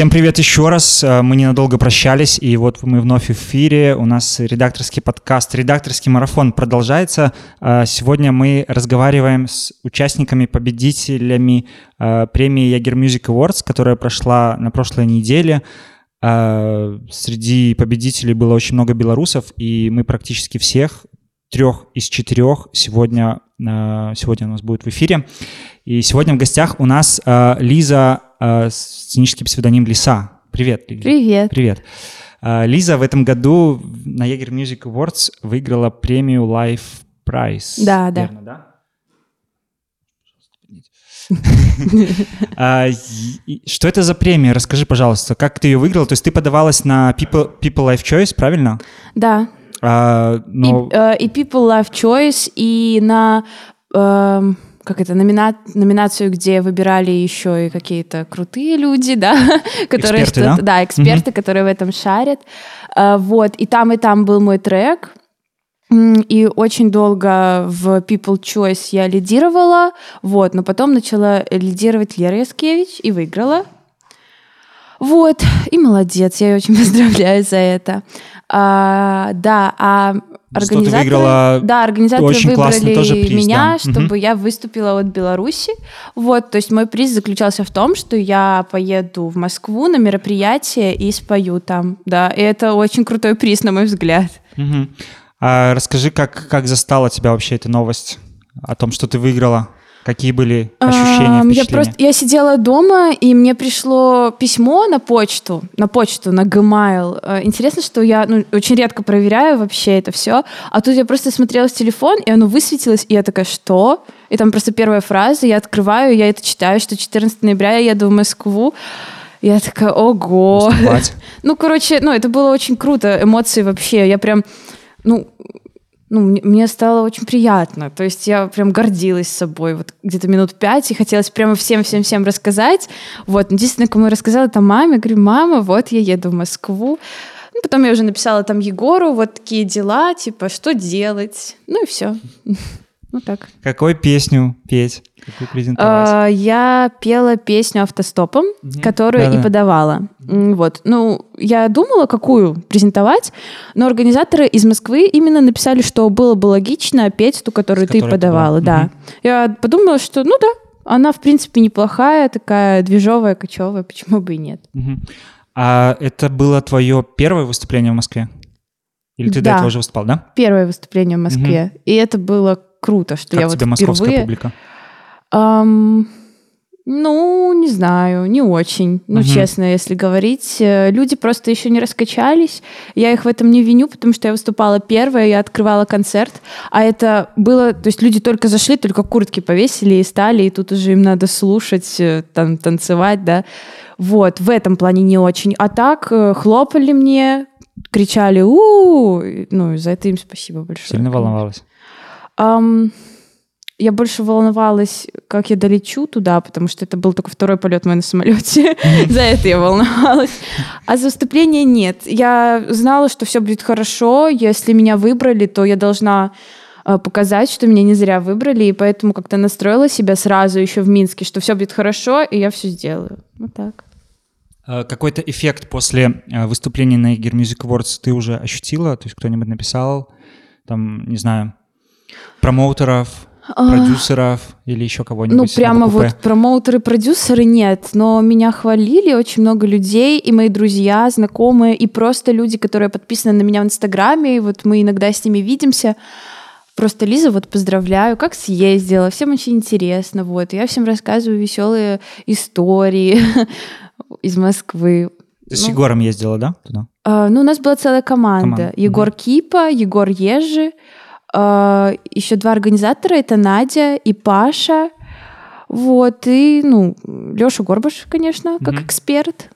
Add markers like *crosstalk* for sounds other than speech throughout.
Всем привет еще раз. Э, мы ненадолго прощались, и вот мы вновь в эфире. У нас редакторский подкаст, редакторский марафон продолжается. Э, сегодня мы разговариваем с участниками, победителями э, премии Ягер Music Awards, которая прошла на прошлой неделе. Среди победителей было очень много белорусов, и мы практически всех трех из четырех сегодня, сегодня у нас будет в эфире. И сегодня в гостях у нас Лиза сценический псевдоним Лиса. Привет, Лиза. Привет. Привет. Э, Лиза в этом году на Jaeger Music Awards выиграла премию Life Prize. Да, Верно, да. да? *laughs* Что это за премия? Расскажи, пожалуйста, как ты ее выиграла? То есть ты подавалась на People, People Life Choice, правильно? Да. А, но... и, э, и People Life Choice, и на... Э, как это, номина... номинацию, где выбирали еще и какие-то крутые люди, да, *laughs* которые эксперты, да? да, эксперты, угу. которые в этом шарят. А, вот, и там, и там был мой трек. И очень долго в People Choice я лидировала, вот, но потом начала лидировать Лера Яскевич и выиграла. Вот, и молодец, я ее очень *laughs* поздравляю за это. А, да, а ты выиграла да, организаторы очень выбрали тоже приз, меня, да. чтобы Мгм. я выступила от Беларуси. Вот, то есть мой приз заключался в том, что я поеду в Москву на мероприятие и спою там, да. И это очень крутой приз, на мой взгляд. Мгм. А расскажи, как, как застала тебя вообще эта новость о том, что ты выиграла? Какие были ощущения, Ам, Я просто я сидела дома, и мне пришло письмо на почту, на почту, на Gmail. Э, Интересно, что я ну, очень редко проверяю вообще это все. А тут я просто смотрела в телефон, и оно высветилось, и я такая, что? И там просто первая фраза, я открываю, я это читаю, что 14 ноября я еду в Москву. Я такая, ого. *laughs* Ну, короче, ну, это было очень круто, эмоции вообще. Я прям, ну, ну, мне, стало очень приятно. То есть я прям гордилась собой. Вот где-то минут пять, и хотелось прямо всем-всем-всем рассказать. Вот, единственное, кому я рассказала, это маме. Говорю, мама, вот я еду в Москву. Ну, потом я уже написала там Егору, вот такие дела, типа, что делать. Ну и все. Ну так. Какую песню петь? Какую презентовать? А, Я пела песню автостопом, Мгм. которую Да-да. и подавала. Вот. Ну, я думала, какую презентовать, но организаторы из Москвы именно написали, что было бы логично петь ту, которую С ты подавала. Да. Я подумала, что ну да, она, в принципе, неплохая, такая движовая, кочевая, почему бы и нет. Мгм. А это было твое первое выступление в Москве? Или ты до Да. этого уже выступал, да? Первое выступление в Москве. И это было круто, что Как я тебе вот московская впервые... публика? Ам, ну, не знаю, не очень. Ну, Мгм. честно, если говорить. Э, Люди просто еще не раскачались. Я их в этом не виню, потому что я выступала первая, я открывала концерт. А это было... То есть люди только зашли, только куртки повесили и стали, и тут уже им надо слушать, э, там, танцевать, да. Вот, в этом плане не очень. А так, э, хлопали мне, кричали у Ну, за это им спасибо большое. Сильно волновалась? Ам, я больше волновалась, как я долечу туда, потому что это был только второй полет мой на самолете. *laughs* За это я волновалась. А за выступление нет. Я знала, что все будет хорошо. Если меня выбрали, то я должна э, показать, что меня не зря выбрали, и поэтому как-то настроила себя сразу еще в Минске, что все будет хорошо, и я все сделаю. Вот так. А Какой-то эффект после э, выступления на Eager Music Awards ты уже ощутила? То есть кто-нибудь написал, там, не знаю, промоутеров, продюсеров или еще кого-нибудь? Ну, прямо вот промоутеры, продюсеры нет, но меня хвалили очень много людей, и мои друзья, знакомые, и просто люди, которые подписаны на меня в Инстаграме, и вот мы иногда с ними видимся. Просто Лиза, вот поздравляю, как съездила, всем очень интересно, вот. Я всем рассказываю веселые истории *laughs* из Москвы. Ты с Ну, Егором ездила, да, туда? а, ну, у нас была целая команда. Команда, Егор. Кипа, Егор Ежи, а, еще два организатора, это Надя и Паша. Вот, и, ну, Леша Горбаш, конечно, как Мгм. эксперт.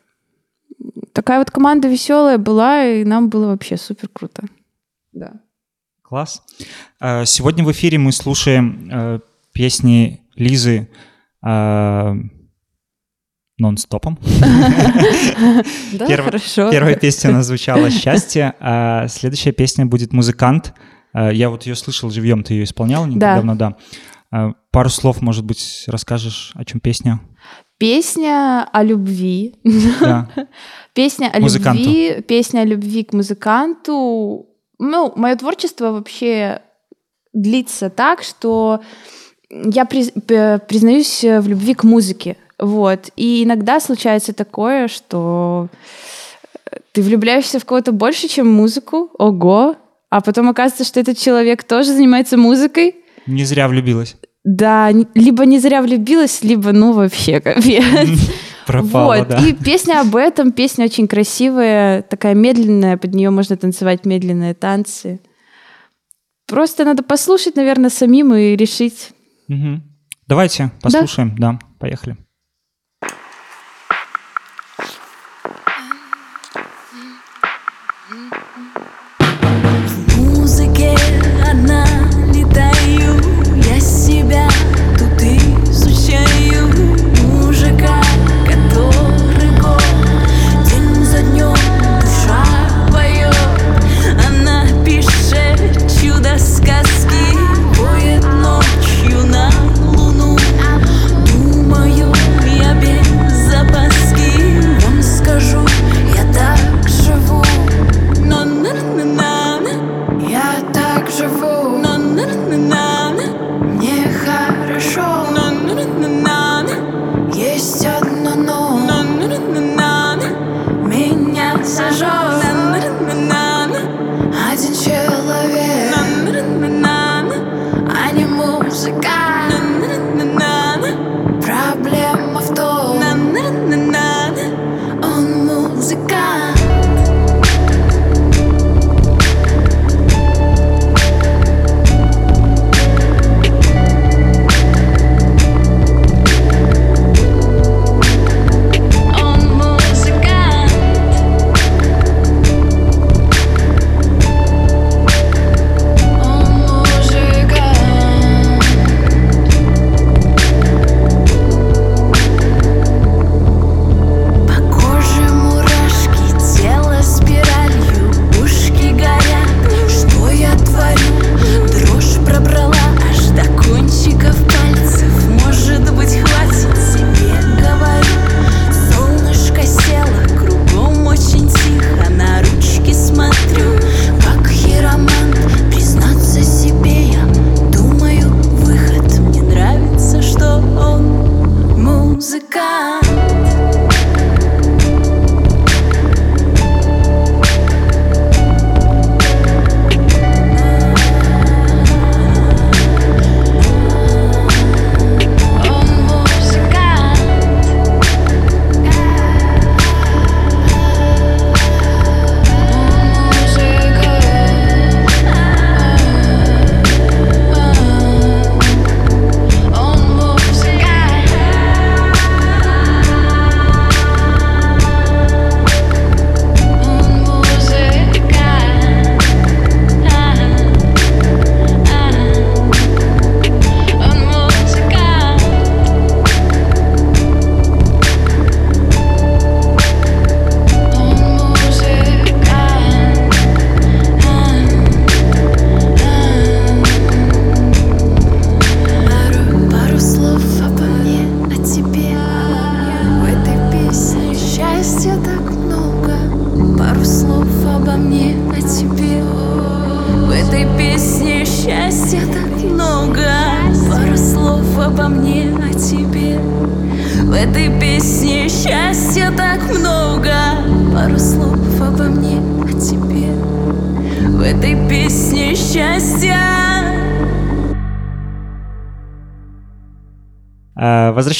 Такая вот команда веселая была, и нам было вообще супер круто. Да. Класс. А, Сегодня в эфире мы слушаем э, песни Лизы нон-стопом. *laughs* Да, хорошо. Первая песня у нас звучала «Счастье», а следующая песня будет «Музыкант». А, Я вот ее слышал живьем, ты ее исполнял не так Да. да. А, Пару слов, может быть, расскажешь, о чем песня? Песня о любви. Да. *laughs* Песня о Музыканту. любви, песня о любви к музыканту. Ну, мое творчество вообще длится так, что я приз- признаюсь в любви к музыке. Вот. И иногда случается такое, что ты влюбляешься в кого-то больше, чем музыку. Ого! А потом оказывается, что этот человек тоже занимается музыкой. Не зря влюбилась. Да, либо не зря влюбилась, либо ну вообще *laughs* капец. *laughs* Пропала, вот. да. И песня об этом, песня очень красивая, такая медленная, под нее можно танцевать медленные танцы. Просто надо послушать, наверное, самим и решить. Мгм. Давайте послушаем, да, поехали.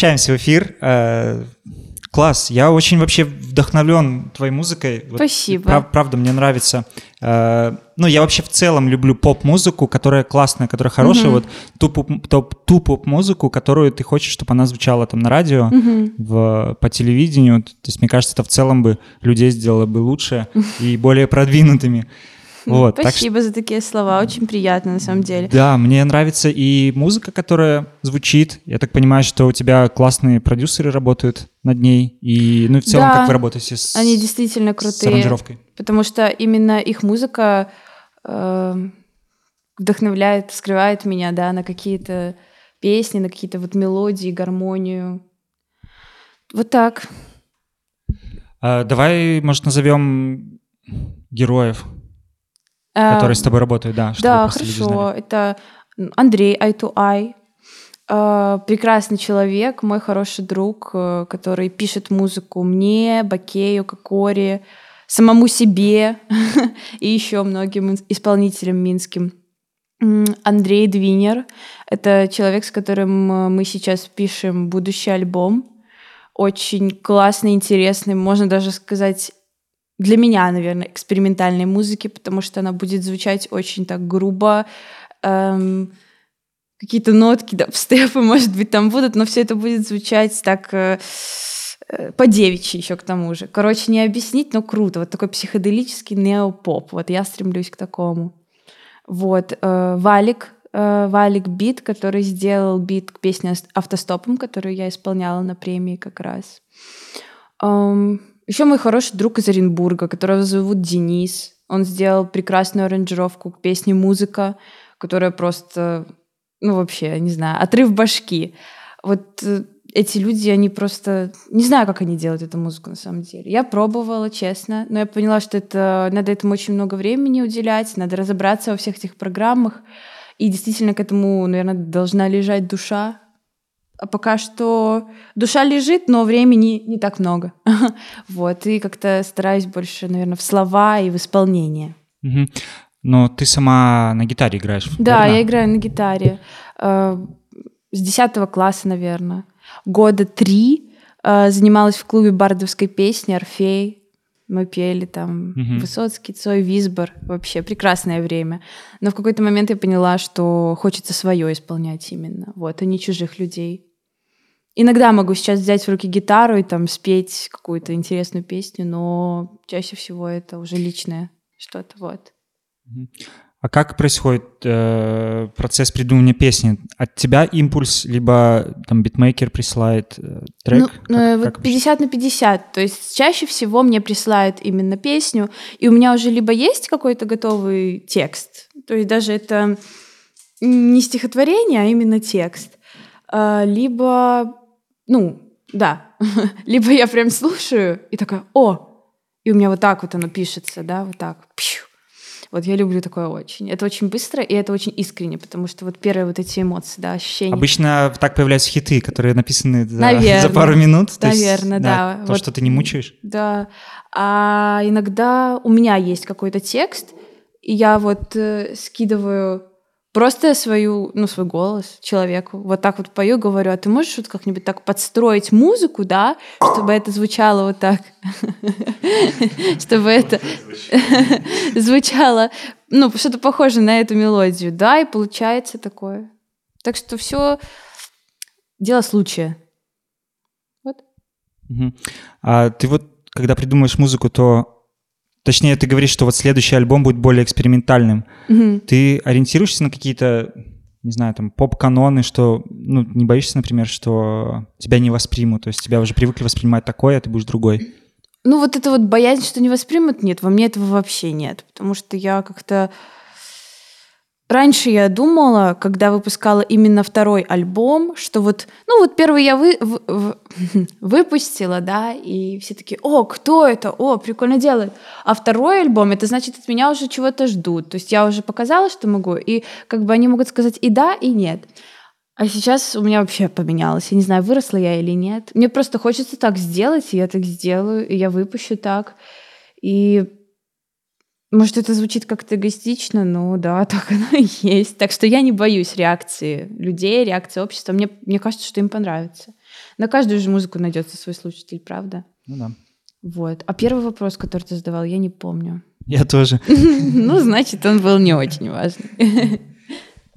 Возвращаемся в эфир. Э, Класс, я очень вообще вдохновлен твоей музыкой. Вот, Спасибо. прав- правда, мне нравится. Э, Ну, я вообще в целом люблю поп-музыку, которая классная, которая хорошая. Вот ту, топ- ту поп-музыку, которую ты хочешь, чтобы она звучала там на радио, в, по телевидению. То есть, мне кажется, это в целом бы людей сделало бы лучше *laughs* и более продвинутыми. *laughs* Вот, так Спасибо за такие слова, очень приятно на самом деле. да, мне нравится и музыка, которая звучит. Я так понимаю, что у тебя классные продюсеры работают над ней. И, ну и в целом, Да, как вы работаете с, Они действительно с крутые. аранжировкой? Потому что именно их музыка э, вдохновляет, вскрывает меня, да, на какие-то песни, на какие-то вот мелодии, гармонию. Вот так. А, давай, может, назовем героев, которые с тобой работают, да. Да, хорошо. Это Андрей Eye to. Э, Прекрасный человек, мой хороший друг, э, который пишет музыку мне, Бакею, Кокоре, самому себе *laughs* и еще многим исполнителям минским. Андрей Двинер — это человек, с которым э, мы сейчас пишем будущий альбом. Очень классный, интересный, можно даже сказать, для меня, наверное, экспериментальной музыки, потому что она будет звучать очень так грубо. эм, какие-то нотки, да, *laughs* степы, может быть, там будут, но все это будет звучать так э, э, по-девичьи еще к тому же. Короче, не объяснить, но круто. Вот такой психоделический неопоп. Вот я стремлюсь к такому. Вот. э, Валик, э, Валик Бит, который сделал бит к песне «Ас- «Автостопом», которую я исполняла на премии как раз. Еще мой хороший друг из Оренбурга, которого зовут Денис. Он сделал прекрасную аранжировку к песне «Музыка», которая просто, ну вообще, не знаю, отрыв башки. Вот э, эти люди, они просто... Не знаю, как они делают эту музыку на самом деле. Я пробовала, честно, но я поняла, что это надо этому очень много времени уделять, надо разобраться во всех этих программах. И действительно к этому, наверное, должна лежать душа. А пока что душа лежит, но времени не так много. *laughs* Вот, и как-то стараюсь больше, наверное, в слова и в исполнение. Но ты сама на гитаре играешь, Да, верно? я играю на гитаре. Э, С 10 класса, наверное. Года три э, занималась в клубе бардовской песни «Орфей». Мы пели там Мгм. Высоцкий, Цой, Висбор. Вообще прекрасное время. Но в какой-то момент я поняла, что хочется свое исполнять именно. Вот, а не чужих людей. Иногда могу сейчас взять в руки гитару и там спеть какую-то интересную песню, но чаще всего это уже личное что-то. Вот. А как происходит э, процесс придумывания песни? От тебя импульс, либо там битмейкер присылает э, трек? Ну, Как- э, как вот 50 на 50. То есть чаще всего мне присылают именно песню, и у меня уже либо есть какой-то готовый текст, то есть даже это не стихотворение, а именно текст, а, либо, ну, да, *laughs* либо я прям слушаю и такая, о, и у меня вот так вот оно пишется, да, вот так. Пью. Вот я люблю такое очень. Это очень быстро, и это очень искренне, потому что вот первые вот эти эмоции, да, ощущения. Обычно так появляются хиты, которые написаны за, за пару минут. то есть, Наверно, да. То, Вот. что ты не мучаешь. Да. А иногда у меня есть какой-то текст, и я вот э, скидываю просто свою, ну, свой голос человеку. Вот так вот пою, говорю, а ты можешь вот как-нибудь так подстроить музыку, да, чтобы это звучало вот так? *laughs* Чтобы это *laughs* звучало, ну, что-то похоже на эту мелодию. Да, и получается такое. Так что все дело случая. Вот. А ты вот, когда придумываешь музыку, то... Точнее, ты говоришь, что вот следующий альбом будет более экспериментальным. Мгм. Ты ориентируешься на какие-то, не знаю, там, поп-каноны, что, ну, не боишься, например, что тебя не воспримут, то есть тебя уже привыкли воспринимать такое, а ты будешь другой. Ну, вот это вот боязнь, что не воспримут, нет, во мне этого вообще нет. Потому что я как-то... Раньше я думала, когда выпускала именно второй альбом, что вот, ну вот первый я вы, в- *laughs* выпустила, да, и все такие, о, кто это, о, прикольно делает. А второй альбом, это значит, от меня уже чего-то ждут. То есть я уже показала, что могу, и как бы они могут сказать и да, и нет. А сейчас у меня вообще поменялось. Я не знаю, выросла я или нет. Мне просто хочется так сделать, и я так сделаю, и я выпущу так. И может, это звучит как-то эгоистично, но да, *laughs* так оно и есть. Так что я не боюсь реакции людей, реакции общества. Мне, мне кажется, что им понравится. На каждую же музыку найдется свой слушатель, правда? Ну да. Вот. А первый вопрос, который ты задавал, я не помню. *laughs* Я тоже. *laughs* Ну, значит, он был не очень важный.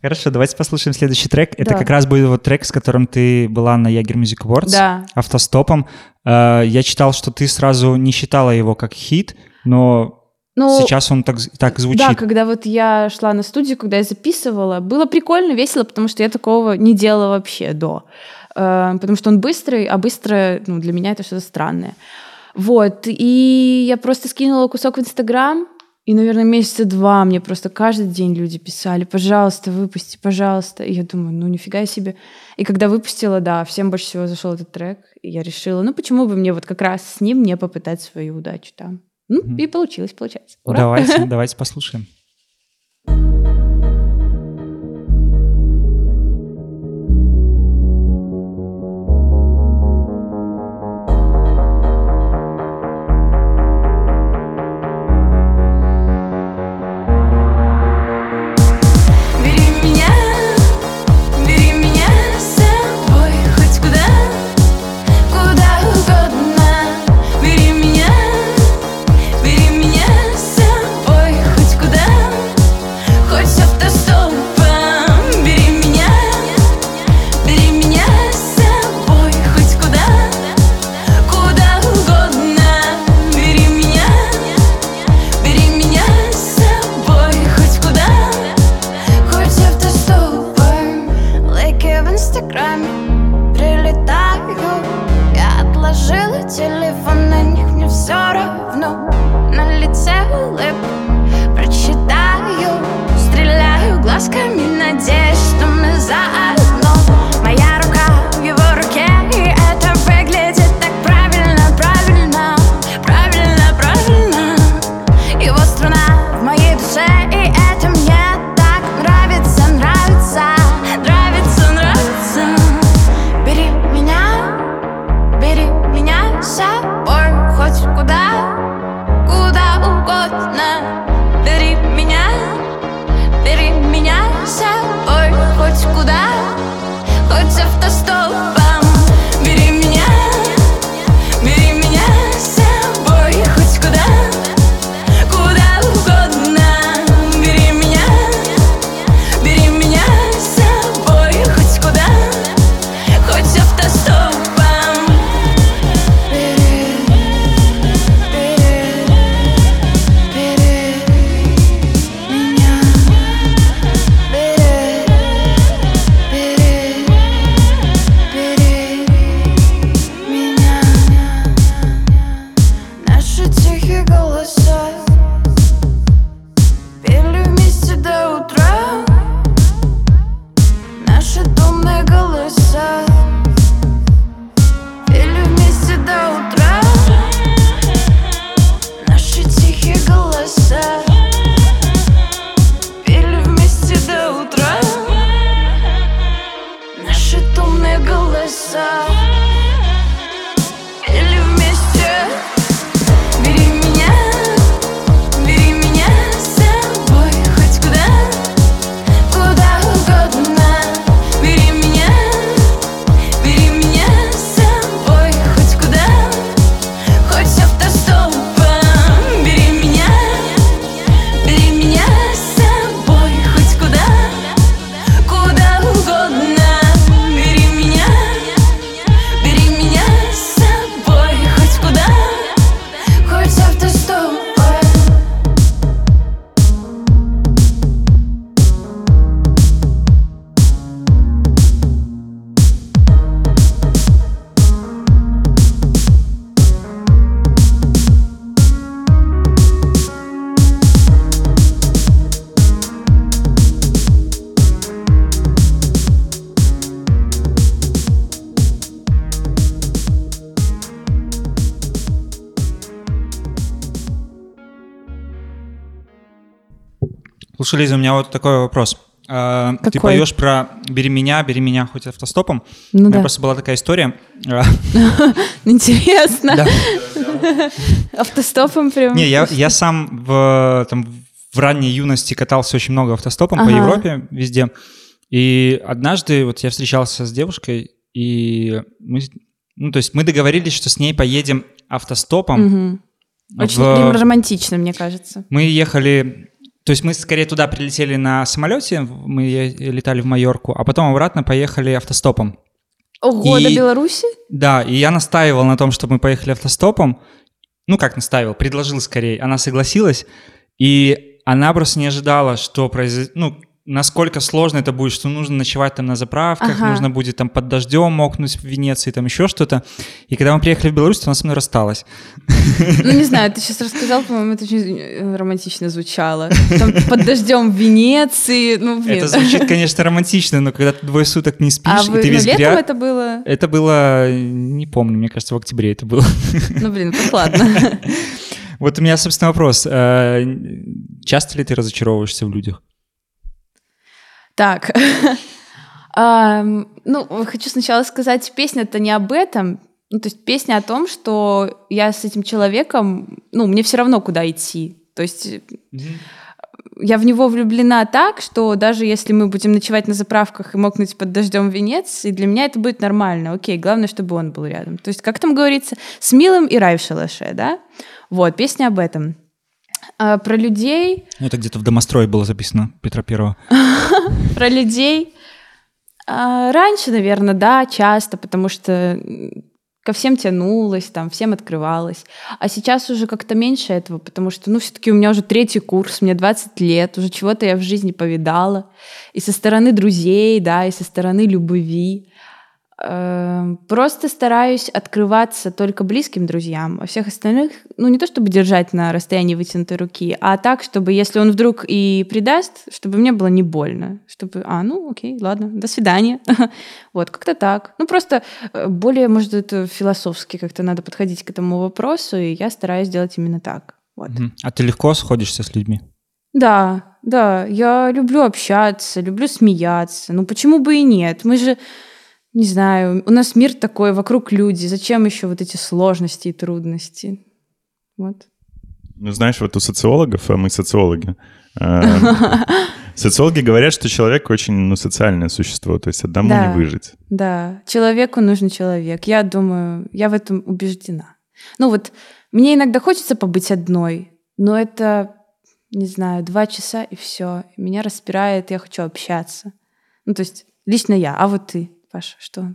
Хорошо, давайте послушаем следующий трек. Это Да. как раз будет вот трек, с которым ты была на Ягер Music Awards. Да. Автостопом. Э, Я читал, что ты сразу не считала его как хит, но Ну, сейчас он так, так звучит. Да, когда вот я шла на студию, когда я записывала, было прикольно, весело, потому что я такого не делала вообще до. Э, Потому что он быстрый, а быстро, ну, для меня это что-то странное. Вот, и я просто скинула кусок в Инстаграм, и, наверное, месяца два мне просто каждый день люди писали, пожалуйста, выпусти, пожалуйста. И я думаю, ну нифига себе. И когда выпустила, да, всем больше всего зашел этот трек, и я решила, ну почему бы мне вот как раз с ним не попытать свою удачу там. Ну, Мгм. и получилось, получается. Ура. Давайте, давайте послушаем. Бери Слушай, Лиза, у меня вот такой вопрос. А, Ты Какой? поешь про «Бери меня, бери меня хоть автостопом». Ну У меня да. просто была такая история. *laughs* А, Интересно. *laughs* Автостопом прям. Не, я, сам в, ранней юности катался очень много автостопом по. Европе, везде. И однажды вот я встречался с девушкой, и мы, ну, то есть мы договорились, что с ней поедем автостопом. Очень романтично, мне кажется. Мы ехали, то есть мы скорее туда прилетели на самолете, мы летали в Майорку, а потом обратно поехали автостопом. Ого, И- до Беларуси? Да, и я настаивал на том, чтобы мы поехали автостопом. Ну, как настаивал, предложил скорее. Она согласилась, и она просто не ожидала, что произойдет, ну, насколько сложно это будет, что нужно ночевать там на заправках, Ага. нужно будет там под дождем мокнуть в Венеции, там еще что-то. И когда мы приехали в Беларусь, то она со мной рассталась. Ну, не *laughs* знаю, ты сейчас рассказал, по-моему, это очень э, романтично звучало. Там под дождем вЕнеции, ну, блин. Это звучит, конечно, романтично, но когда ты двое суток не спишь, А и вы, ты ну, весь летом гря- это было? Это было, не помню, мне кажется, в октябре это было. *laughs* Ну, блин, прохладно. Вот у меня, собственно, вопрос. Э, Часто ли ты разочаровываешься в людях? Так. *laughs* Ну, хочу сначала сказать, песня-то не об этом. Ну, то есть песня о том, что я с этим человеком, ну, мне все равно, куда идти. То есть я в него влюблена так, что даже если мы будем ночевать на заправках и мокнуть под дождем в Венеции, для меня это будет нормально. Окей, главное, чтобы он был рядом. То есть, как там говорится, с милым и рай в шалаше, да? Вот, песня об этом. А про людей, Ну, Это где-то в домострое было записано Петра Первого. *laughs* про людей. А, раньше, наверное, да, часто, потому что ко всем тянулась, там, всем открывалась. А сейчас уже как-то меньше этого, потому что, ну, все-таки у меня уже третий курс, мне 20 лет, уже чего-то я в жизни повидала. И со стороны друзей, да, и со стороны любви. Эм, Просто стараюсь открываться только близким друзьям, а всех остальных, ну, не то чтобы держать на расстоянии вытянутой руки, а так, чтобы, если он вдруг и предаст, чтобы мне было не больно. Чтобы, а, ну, окей, ладно, до свидания. *laughs* Вот, как-то так. Ну, просто э, более, может, это философски как-то надо подходить к этому вопросу, и я стараюсь делать именно так. Вот. А ты легко сходишься с людьми? Да, да, я люблю общаться, люблю смеяться. Ну почему бы и нет? Мы же, не знаю, у нас мир такой, вокруг люди. Зачем еще вот эти сложности и трудности? Вот. Ну, знаешь, вот у социологов, а мы социологи, э, *laughs* социологи говорят, что человек очень ну, социальное существо, то есть одному Да. не выжить. Да, человеку нужен человек. Я думаю, я в этом убеждена. Ну вот, мне иногда хочется побыть одной, но это, не знаю, два часа и все. Меня распирает, я хочу общаться. Ну то есть лично я. А вот ты, Паша, что?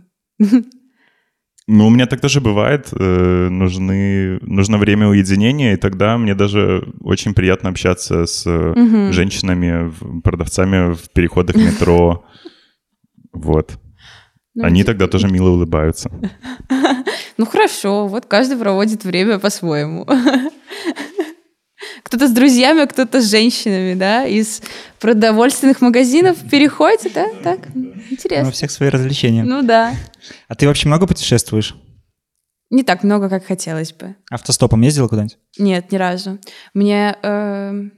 Ну, у меня так тоже бывает. э, нужны, нужно время уединения, и тогда мне даже очень приятно общаться с Мгм. женщинами, продавцами в переходах метро. Вот. Ну, Они тогда тоже мило улыбаются. *laughs* Ну хорошо, вот каждый проводит время по-своему. *laughs* Кто-то с друзьями, а кто-то с женщинами, да, из продовольственных магазинов переходит, да, так, Ну, у интересно. всех свои развлечения. Ну да, А ты вообще много путешествуешь? не так много, как хотелось бы. Автостопом ездила куда-нибудь? Нет, ни разу. Мне, эм,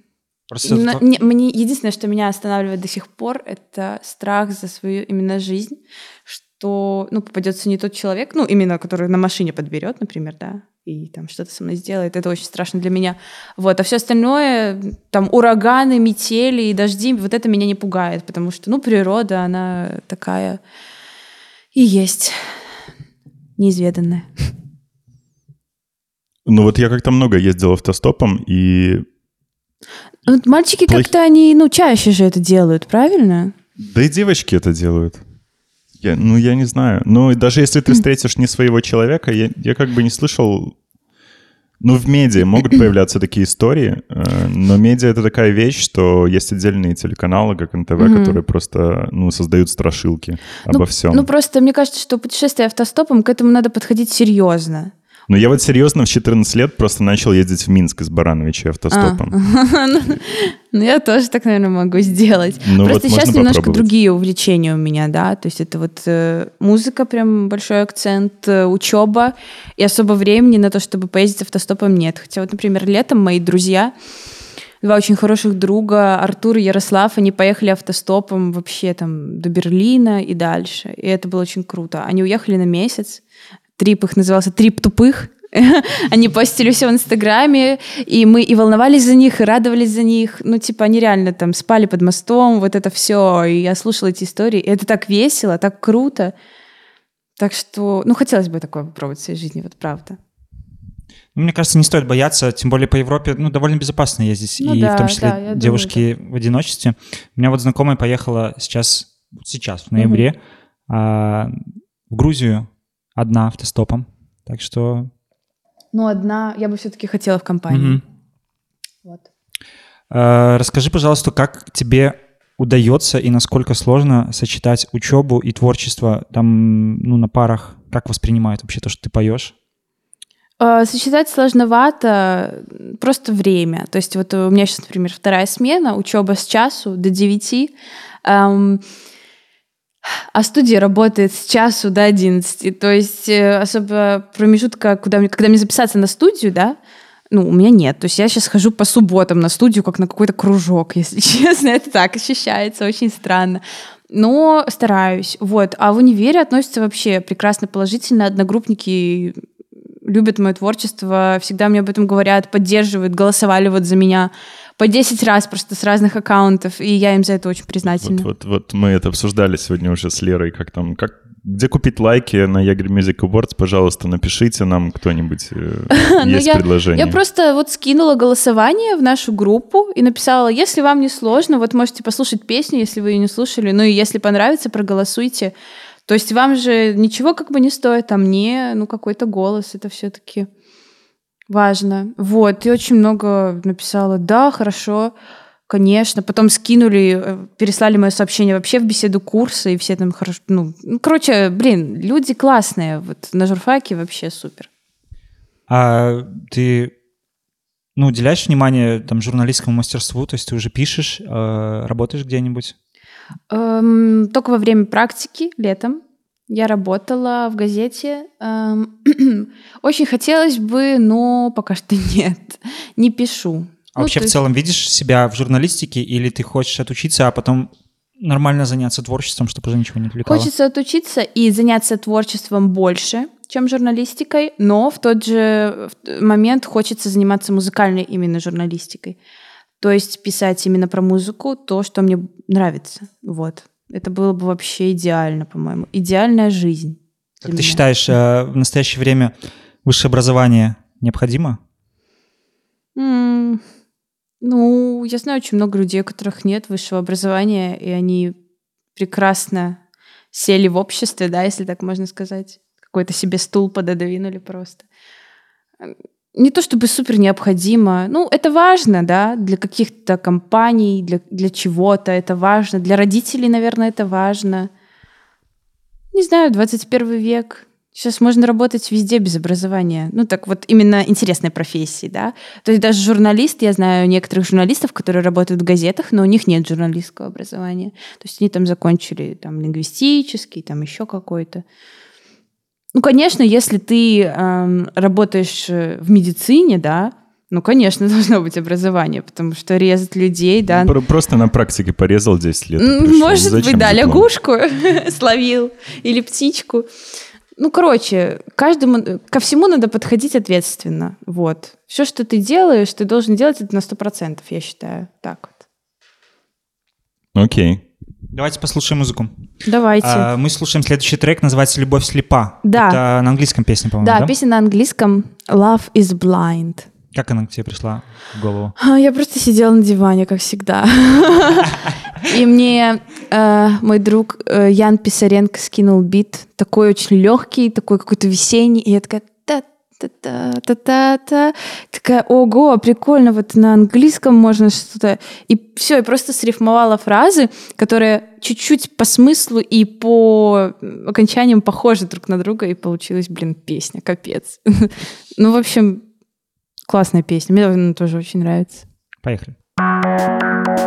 Просто именно- не- мне единственное, что меня останавливает до сих пор, это страх за свою именно жизнь, что, ну, попадется не тот человек, ну, именно который на машине подберет, например, да, и там что-то со мной сделает. Это очень страшно для меня. Вот, а все остальное, там, ураганы, метели и дожди, вот это меня не пугает, потому что, ну, природа, она такая и есть неизведанная. Ну вот я как-то много ездил автостопом, и Вот мальчики Плохи- как-то, они, ну, чаще же это делают, правильно? да и девочки это делают. Я, ну, я не знаю. Ну, даже если ты встретишь не своего человека, я, я как бы не слышал... Ну, в медиа могут *clears throat* появляться такие истории, э, но медиа — это такая вещь, что есть отдельные телеканалы, как НТВ, которые просто, ну, создают страшилки обо всем. Ну, просто мне кажется, что путешествие автостопом, к этому надо подходить серьезно. Но я вот серьезно в 14 лет просто начал ездить в Минск из Барановича автостопом. *laughs* Ну, я тоже так, наверное, могу сделать. Ну, Просто сейчас немножко другие увлечения у меня, да. То есть это вот э, музыка, прям большой акцент, э, учеба, и особо времени на то, чтобы поездить автостопом нет. Хотя вот, например, летом мои друзья два очень хороших друга, Артур и Ярослав, они поехали автостопом вообще там до Берлина и дальше. И это было очень круто. Они уехали на месяц. Трип их назывался «Трип тупых». *laughs* Они постили все в Инстаграме, и мы и волновались за них, и радовались за них. Ну, типа, они реально там спали под мостом, вот это все. И я слушала эти истории. И это так весело, так круто. Так что, ну, хотелось бы такое попробовать в своей жизни, вот правда. Ну, мне кажется, не стоит бояться, тем более по Европе, ну, довольно безопасно ездить, Ну и да, в том числе да, девушки в одиночестве. У меня вот знакомая поехала сейчас, сейчас, в ноябре, а, в Грузию одна автостопом. Так что... Ну, одна, я бы все-таки хотела в компании. мгм. Вот. А, расскажи, пожалуйста, как тебе удается и насколько сложно сочетать учебу и творчество там, ну, на парах? Как воспринимают вообще то, что ты поешь? А, Сочетать сложновато, просто время. То есть вот у меня сейчас, например, вторая смена, учеба с часу до 9, эм, а студия работает с часу до 11. То есть э, особо промежутка, куда мне, когда мне записаться на студию, да, ну, у меня нет. То есть я сейчас хожу по субботам на студию, как на какой-то кружок, *laughs* если честно. Это так ощущается, очень странно. Но стараюсь. Вот. А в универе относятся вообще прекрасно положительно. Одногруппники любят мое творчество, всегда мне об этом говорят, поддерживают, голосовали вот за меня по 10 раз просто с разных аккаунтов, и я им за это очень признательна. Вот, вот, вот мы это обсуждали сегодня уже с Лерой, как там, как, где купить лайки на Ягер Music Awards, пожалуйста, напишите нам кто-нибудь, э, *laughs* Ну, есть я- предложение. Я просто вот скинула голосование в нашу группу и написала, если вам не сложно, вот можете послушать песню, если вы ее не слушали, ну и если понравится, проголосуйте. То есть вам же ничего как бы не стоит, а мне, ну, какой-то голос, это все-таки важно. Вот, и очень много написала, да, хорошо, конечно. Потом скинули, э, переслали мое сообщение вообще в беседу курса, и все там хорошо, ну, ну, короче, блин, люди классные, вот на журфаке вообще супер. А ты ну, уделяешь внимание там журналистскому мастерству, то есть ты уже пишешь, э, работаешь где-нибудь? Эм, только во время практики летом я работала в газете. Эм, *clears throat* очень хотелось бы, но пока что *laughs* нет. Не пишу. А Ну, вообще то в есть- целом видишь себя в журналистике или ты хочешь отучиться, а потом нормально заняться творчеством, чтобы уже ничего не отвлекало? Хочется отучиться и заняться творчеством больше, чем журналистикой, но в тот же момент хочется заниматься музыкальной именно журналистикой. То есть писать именно про музыку, то, что мне нравится. Вот. Это было бы вообще идеально, по-моему. Идеальная жизнь. Как ты меня. считаешь, э, в настоящее время высшее образование необходимо? М, Ну, я знаю очень много людей, у которых нет высшего образования, и они прекрасно сели в обществе, да, если так можно сказать. Какой-то себе стул пододвинули просто. Не то чтобы супер необходимо. Ну, это важно, да, для каких-то компаний, для, для чего-то это важно. Для родителей, наверное, это важно. Не знаю, 21 век. Сейчас можно работать везде без образования. Ну, так вот, именно интересной профессии, да. То есть даже журналист, я знаю некоторых журналистов, которые работают в газетах, но у них нет журналистского образования. То есть они там закончили там лингвистический, там еще какой-то. Ну, конечно, если ты эм, работаешь э, в медицине, да, ну, конечно, *laughs* должно быть образование, потому что резать людей, да. Про- Просто на практике порезал 10 лет. Может Зачем быть, да, диплом? лягушку *laughs* словил или птичку. Ну, короче, каждому, ко всему надо подходить ответственно. Вот. Все, что ты делаешь, ты должен делать это на 100%, я считаю. Так вот. Окей. Давайте послушаем музыку. Давайте. А, мы слушаем следующий трек, называется «Любовь слепа». Да. Это на английском песня, по-моему, да, да? песня на английском «Love is blind». Как она к тебе пришла в голову? А, Я просто сидела на диване, как всегда. И мне э, мой друг э, Ян Писаренко скинул бит, такой очень легкий, такой какой-то весенний, и я такая та-та-та-та-та, такая, ого, прикольно, вот на английском можно что-то. И все, я просто срифмовала фразы, которые чуть-чуть по смыслу и по окончаниям похожи друг на друга, и получилась, блин, песня, капец. *laughs* Ну, в общем, классная песня, мне она тоже очень нравится. Поехали. tell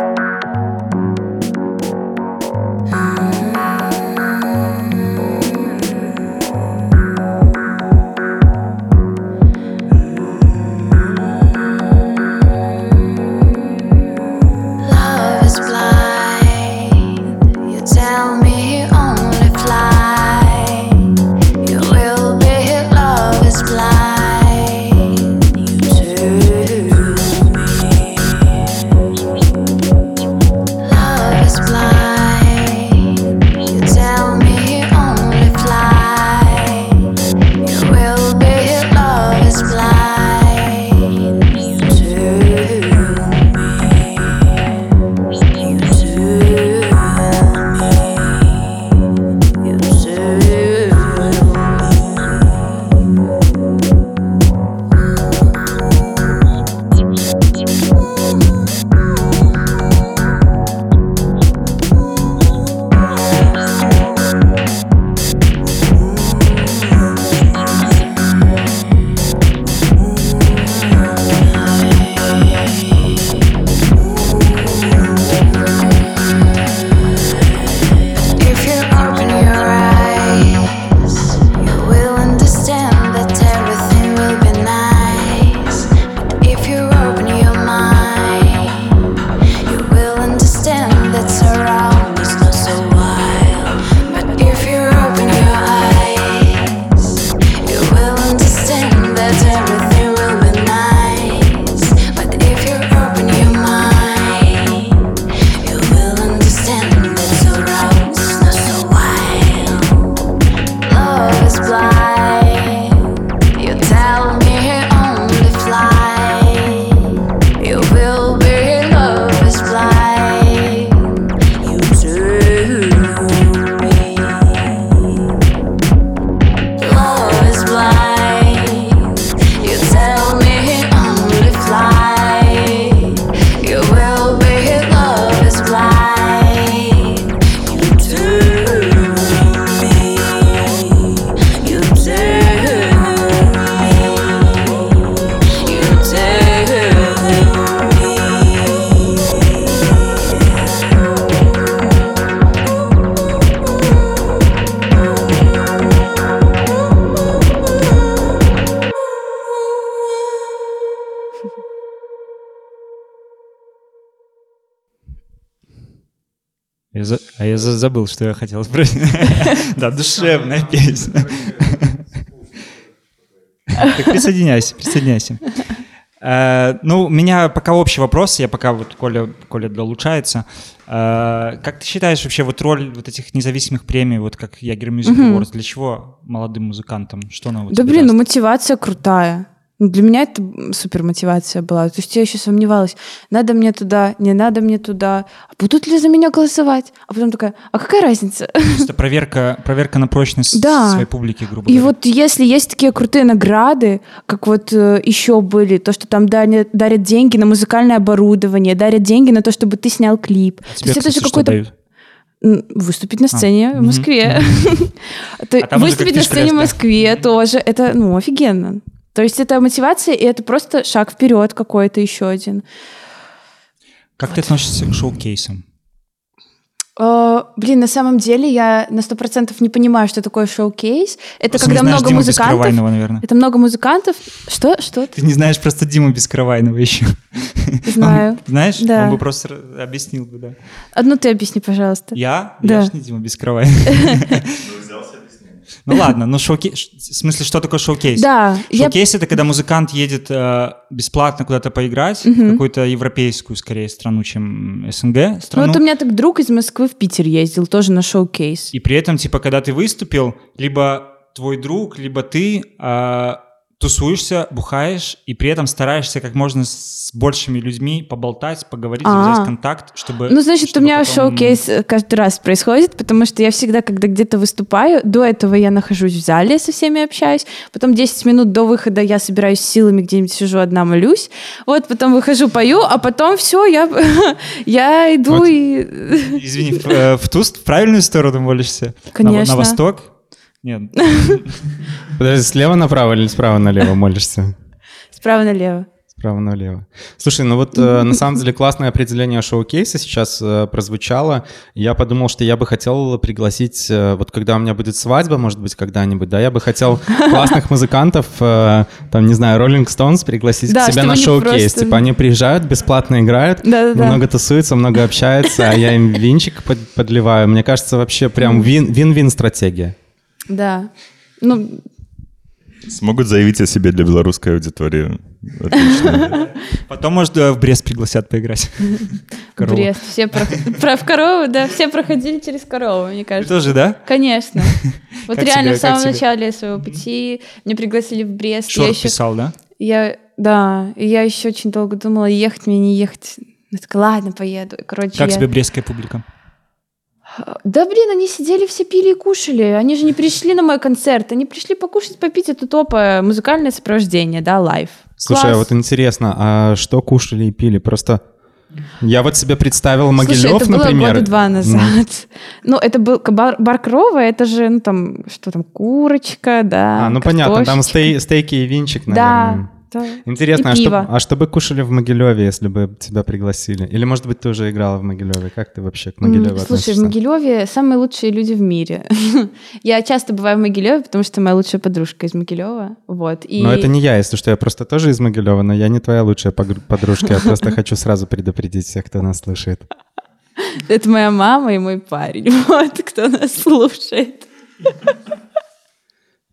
забыл, что я хотел спросить. *laughs* Да, душевная песня. Так присоединяйся, присоединяйся. Э, Ну, у меня пока общий вопрос, я пока вот Коля, Коля долучается. Э, Как ты считаешь вообще вот роль вот этих независимых премий, вот как Ягер Music Awards, для чего молодым музыкантам? Что она вот Да блин, ну мотивация крутая. Ну, Для меня это супер мотивация была. То есть я еще сомневалась, надо мне туда, не надо мне туда, а будут ли за меня голосовать? А потом такая, а какая разница? Это проверка, проверка на прочность Да. своей публики, грубо И говоря. вот если есть такие крутые награды, как вот э, еще были, то, что там дарят, дарят деньги на музыкальное оборудование, дарят деньги на то, чтобы ты снял клип. А то тебе, есть это же какой-то Выступить на сцене в Москве. *laughs* То А там уже Выступить на сцене в? Москве тоже. Это, ну, офигенно. То есть это мотивация, и это просто шаг вперед какой-то еще один. Как ты относишься к шоу-кейсам? Э, Блин, на самом деле я на сто процентов не понимаю, что такое шоу-кейс. Это Просто не когда знаешь много Диму музыкантов. Наверное. Это много музыкантов. Что? Что? Ты не знаешь просто Диму Бескровайного еще. Знаю. Знаешь? Да. Он бы просто объяснил бы, да. Одну ты объясни, пожалуйста. Я? Да. Я ж не Дима Бескровайный. *laughs* Ну ладно, но showcase... В смысле, что такое showcase? Да, я Showcase — это когда музыкант едет э, бесплатно куда-то поиграть, в какую-то европейскую, скорее, страну, чем СНГ Ну страну. вот у меня так друг из Москвы в Питер ездил, тоже на showcase. И при этом, типа, когда ты выступил, либо твой друг, либо ты а, тусуешься, бухаешь, и при этом стараешься как можно с большими людьми поболтать, поговорить, А. завязать контакт, чтобы... Ну, значит, у чтобы меня потом- showcase э, каждый раз происходит, потому что я всегда, когда где-то выступаю, до этого я нахожусь в зале, со всеми общаюсь, потом 10 минут до выхода я собираюсь силами, где-нибудь сижу одна, молюсь, вот, потом выхожу, пою, а потом все, я, *laughs* я иду Вот. и... Извини, в, э, в ту, ст- в правильную сторону молишься? На- На, Конечно. восток? Нет. *laughs* Подожди, слева направо или справа налево молишься? Справа налево. Справа налево. Слушай, ну вот э, *laughs* на самом деле классное определение шоу-кейса сейчас э, прозвучало. Я подумал, что я бы хотел пригласить, э, вот когда у меня будет свадьба, может быть, когда-нибудь, да, я бы хотел *laughs* классных музыкантов, э, там, не знаю, Rolling Stones пригласить Да, к себе на они шоу-кейс. просто- Типа они приезжают, бесплатно играют, Да-да-да. много тусуются, много общаются, а я им винчик под- подливаю. Мне кажется, вообще прям вин- вин-вин стратегия. Да. Ну, Смогут заявить о себе для белорусской аудитории. Отлично. Потом, может, в Брест пригласят поиграть. *laughs* Корову. Брест. Все про, про в корову, да, все проходили через корову, мне Ты кажется. тоже, да? Конечно. *laughs* Вот Как реально тебе- в самом начале своего пути меня пригласили в Брест. Я Шорт еще, писал, да? я, да, и я еще очень долго думала, ехать мне, не ехать. Я такая, ладно, поеду. Короче, Как я- тебе брестская публика? Да блин, они сидели все пили и кушали. Они же не пришли на мой концерт. Они пришли покушать, попить это типа музыкальное сопровождение, да, live. Слушай, а Класс. вот интересно, а что кушали и пили? Просто я вот себе представил Могилев, Слушай, это было например. года два назад. Ну, это был бар, бар Крова, это же, ну, там, что там, курочка, да. А, ну понятно, там стей- стейки и винчик, наверное. Да, да. Интересно, И а что, пиво. а что бы кушали в Могилеве, если бы тебя пригласили? Или, может быть, ты уже играла в Могилеве? Как ты вообще к Могилеву М, Слушай, в относишься? Могилеве самые лучшие люди в мире. *laughs* Я часто бываю в Могилеве, потому что моя лучшая подружка из Могилева. Вот. И... Но это не я, если что, я просто тоже из Могилева, но я не твоя лучшая *laughs* подружка, я просто хочу сразу предупредить всех, кто нас слушает. *laughs* Это моя мама и мой парень. Вот кто нас слушает.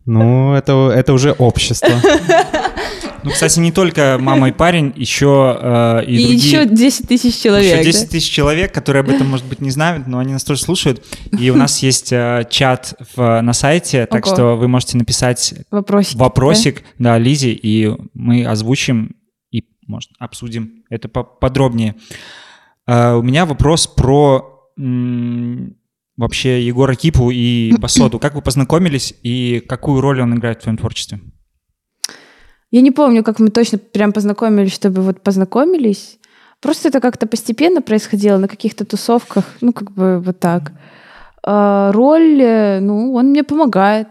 Ну, это, это уже общество. Ну, кстати, не только мама и парень, еще э, и, И, другие... еще 10 тысяч человек. Еще да? 10 тысяч человек, которые об этом, может быть, не знают, но они нас тоже слушают. И у нас есть э, чат в- на сайте, так Ого. что вы можете написать Вопросики. вопросик, да, Лизе, и мы озвучим и, может, обсудим это по- подробнее. Э, У меня вопрос про вообще Егора Кипу и *coughs* Басоду. Как вы познакомились и какую роль он играет в твоем творчестве? Я не помню, как мы точно прям познакомились, чтобы вот познакомились. Просто это как-то постепенно происходило на каких-то тусовках, ну, как бы вот так. А, роль, э, ну, он мне помогает.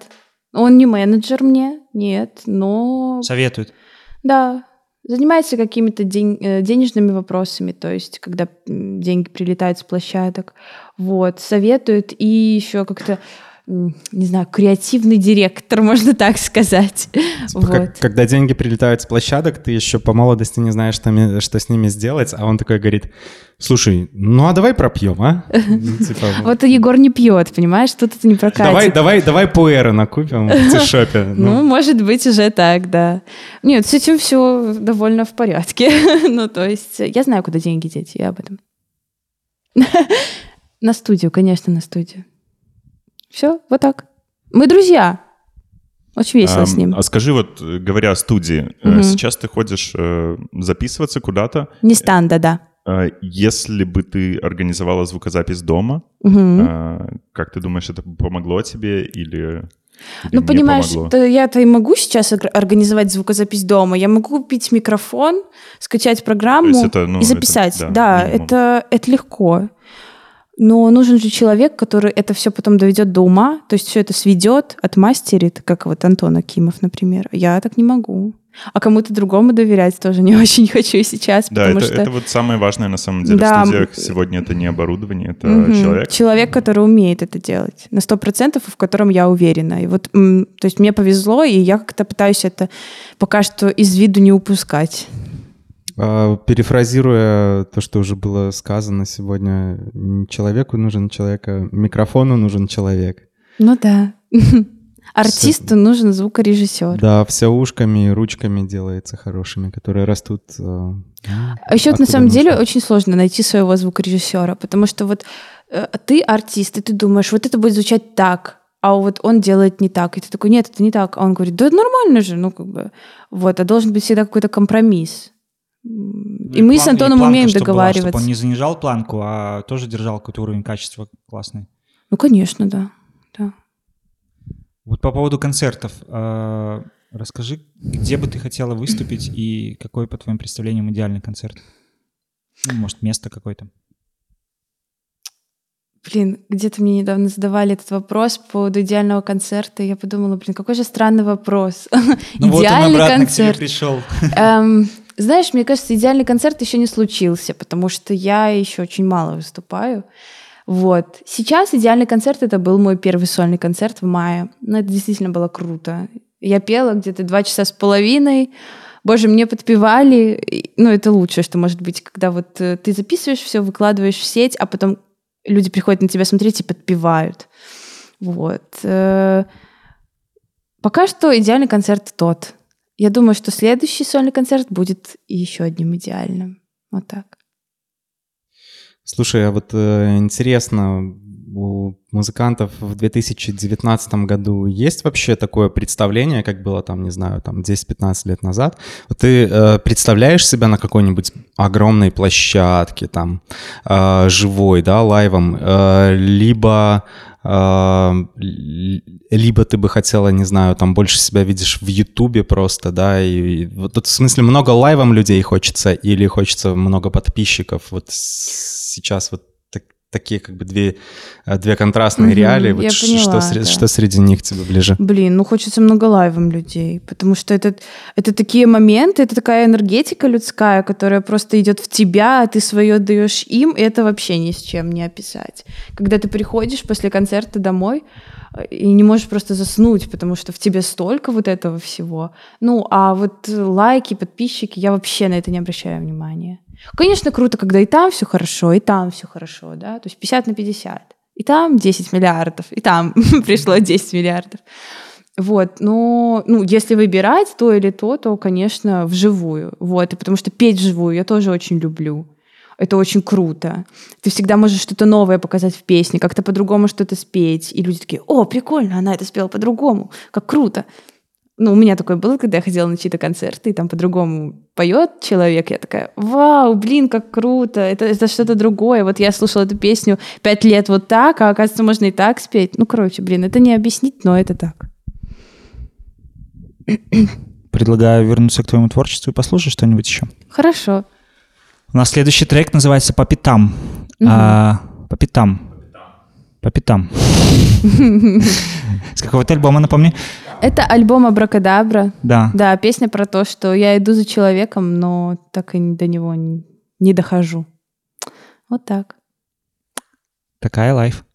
Он не менеджер мне, нет, но... Советует. Да, занимается какими-то день- э, денежными вопросами, то есть когда деньги прилетают с площадок, вот, советует и еще как-то, не знаю, креативный директор, *laughs* можно так сказать. Типа, как- Вот. когда деньги прилетают с площадок, ты еще по молодости не знаешь, что, что с ними сделать, а он такой говорит, слушай, ну а давай пропьем, а? Ну, типа, *laughs* Вот Егор не пьет, понимаешь, тут это не прокатит. Давай, давай, давай пуэра накупим в тишопе. *laughs* Ну, может быть, уже так, да. Нет, с этим все довольно в порядке. ну, то есть, я знаю, куда деньги деть, я об этом. на студию, конечно, на студию. Все, вот так. Мы друзья. Очень весело с Ам, ним. А скажи, вот, говоря о студии, Мгм. сейчас ты ходишь э, записываться куда-то. Не станда, да. Э, Если бы ты организовала звукозапись дома, э, как ты думаешь, это помогло тебе или, или Ну, понимаешь, помогло? то я-то и могу сейчас ор- организовать звукозапись дома. Я могу купить микрофон, скачать программу это, ну, и записать. это, да, да, минимум. это, это легко. Но нужен же человек, который это все потом доведет до ума, то есть все это сведет, отмастерит, как вот Антон Акимов, например. Я так не могу. А кому-то другому доверять тоже не *laughs* очень хочу сейчас, Да, потому это, что... это вот самое важное на самом деле Да, в студиях сегодня это не оборудование, это Мгм. человек. Человек, который умеет это делать. На сто процентов, в котором я уверена. И вот, то есть мне повезло, и я как-то пытаюсь это пока что из виду не упускать. А, Перефразируя то, что уже было сказано сегодня, человеку нужен человек, а микрофону нужен человек. Ну да. *laughs* Артисту нужен звукорежиссер. Да, все ушками и ручками делается хорошими, которые растут. э, ну, А еще на самом деле нужно. очень сложно найти своего звукорежиссера, потому что вот э, ты артист, и ты думаешь, вот это будет звучать так, а вот он делает не так. И ты такой, нет, это не так. А он говорит, да нормально же, ну как бы. Вот, а должен быть всегда какой-то компромисс. М, И Ну, мы с Антоном планка, умеем чтоб была, договариваться. Чтобы он не занижал планку, а тоже держал какой-то уровень качества классный. Ну, конечно, да. да. Вот по поводу концертов. э, Расскажи, где бы ты хотела выступить и какой, по твоим представлениям, идеальный концерт? Ну, может, место какое-то. Блин, где-то мне недавно задавали этот вопрос по поводу идеального концерта, и я подумала, блин, какой же странный вопрос. Ну вот он Идеальный обратно к тебе концерт. пришел. Эм, Знаешь, мне кажется, идеальный концерт еще не случился, потому что я еще очень мало выступаю. Вот. Сейчас идеальный концерт это был мой первый сольный концерт в мае. Ну, это действительно было круто. Я пела где-то два часа с половиной. Боже, мне подпевали. Ну, это лучшее, что может быть, когда вот э, ты записываешь все, выкладываешь в сеть, а потом люди приходят на тебя смотреть и подпевают. Вот. Э, Пока что идеальный концерт тот. Я думаю, что следующий сольный концерт будет еще одним идеальным. Вот так. Слушай, а вот э, интересно, у музыкантов в 2019 году есть вообще такое представление, как было там, не знаю, там 10-15 лет назад? Ты э, представляешь себя на какой-нибудь огромной площадке, там, э, живой, да, лайвом, э, либо либо ты бы хотела, не знаю, там больше себя видишь в Ютубе просто, да, и, и вот в смысле много лайвом людей хочется или хочется много подписчиков? Вот сейчас вот такие как бы две, э, две контрастные Мгм, реалии. Вот ш- поняла, что, сре- да. что среди них тебе ближе? Блин, ну хочется много лайвом людей, потому что это, это такие моменты, это такая энергетика людская, которая просто идет в тебя, а ты свое даешь им, и это вообще ни с чем не описать. Когда ты приходишь после концерта домой э, и не можешь просто заснуть, потому что в тебе столько вот этого всего. Ну, а вот лайки, подписчики, я вообще на это не обращаю внимания. Конечно, круто, когда и там все хорошо, и там все хорошо, да, то есть 50 на 50. И там 10 миллиардов, и там *laughs* пришло 10 миллиардов. Вот, но, ну, если выбирать то или то, то, конечно, вживую. Вот, и потому что петь вживую я тоже очень люблю. Это очень круто. Ты всегда можешь что-то новое показать в песне, как-то по-другому что-то спеть. И люди такие, о, прикольно, она это спела по-другому, как круто. Ну, у меня такое было, когда я ходила на чьи-то концерты, и там по-другому поет человек, я такая, вау, блин, как круто, это, это что-то другое. Вот я слушала эту песню пять лет вот так, а оказывается, можно и так спеть. Ну, короче, блин, это не объяснить, но это так. Предлагаю вернуться к твоему творчеству и послушать что-нибудь еще. Хорошо. У нас следующий трек называется «По пятам». Мгм. А, по пятам. По пятам. *laughs* С какого-то альбома, напомни? Это альбом Абракадабра. Да. Да, песня про то, что я иду за человеком, но так и до него не дохожу. Вот так. Такая лайф.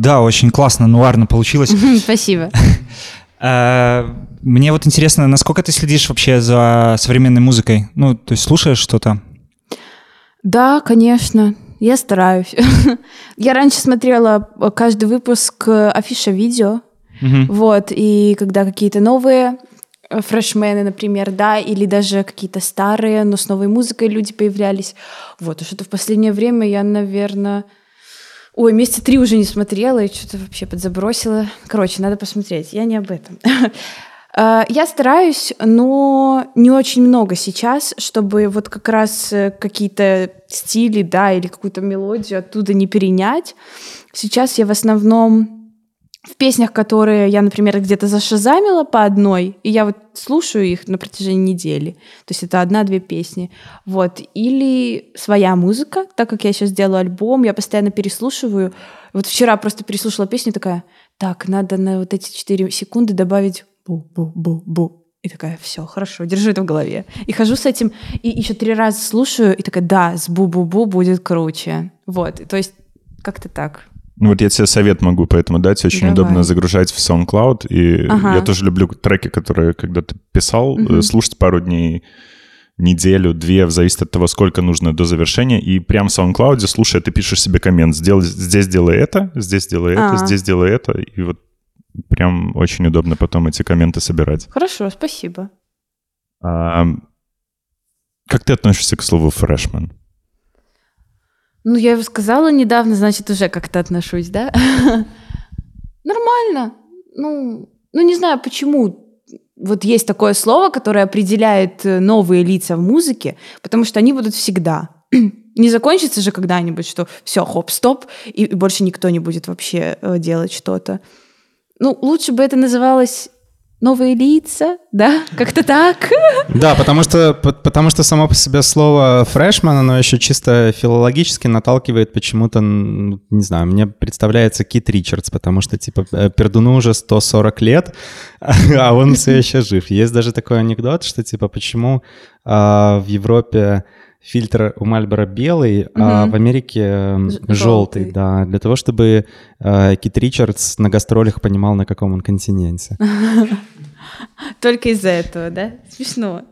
Да, очень классно, нуарно получилось. Спасибо. *laughs* Э, Мне вот интересно, насколько ты следишь вообще за современной музыкой? Ну, то есть слушаешь что-то? Да, конечно. Я стараюсь. *laughs* Я раньше смотрела э, каждый выпуск э, афиша видео. Вот, и когда какие-то новые фрешмены, например, да, или даже какие-то старые, но с новой музыкой люди появлялись. Вот, что-то в последнее время я, наверное... Ой, месяца три уже не смотрела и что-то вообще подзабросила. Короче, надо посмотреть. Я не об этом. Э, *laughs* Я стараюсь, но не очень много сейчас, чтобы вот как раз э, какие-то стили, да, или какую-то мелодию оттуда не перенять. Сейчас я в основном в песнях, которые я, например, где-то зашазамила по одной, и я вот слушаю их на протяжении недели. То есть это одна-две песни. Вот. Или своя музыка, так как я сейчас делаю альбом, я постоянно переслушиваю. Вот вчера просто переслушала песню такая, так, надо на вот эти 4 секунды добавить бу-бу-бу-бу. И такая, все, хорошо, держу это в голове. И хожу с этим, и еще три раза слушаю, и такая, да, с бу-бу-бу будет круче. Вот, то есть как-то так. Ну вот я тебе совет могу поэтому дать. Очень Давай. удобно загружать в SoundCloud. И Ага. я тоже люблю треки, которые когда ты писал, Мгм. слушать пару дней, неделю, две, зависит от того, сколько нужно до завершения. И прям в SoundCloud, слушая, ты пишешь себе коммент. Сделай, здесь делай это, здесь делай это, А. здесь делай это. И вот прям очень удобно потом эти комменты собирать. Хорошо, спасибо. А, как ты относишься к слову фрешмен? Ну, я его сказала недавно, значит, уже как-то отношусь, да? *laughs* Нормально. Ну, ну, не знаю, почему вот есть такое слово, которое определяет э, новые лица в музыке, потому что они будут всегда. *clears throat* Не закончится же когда-нибудь, что все, хоп, стоп, и, и больше никто не будет вообще э, делать что-то. Ну, лучше бы это называлось новые лица, да? Как-то так. Да, потому что, по- потому что само по себе слово фрешман, оно еще чисто филологически наталкивает почему-то, не знаю, мне представляется Кит Ричардс, потому что, типа, э, Пердуну уже 140 лет, *laughs* а он все еще жив. Есть даже такой анекдот, что, типа, почему а, в Европе фильтр у Мальбора белый, а Мгм. в Америке м, Ж- желтый, желтый. да, для того, чтобы э, Кит Ричардс на гастролях понимал, на каком он континенте. *laughs* Только из-за этого, да? Смешно.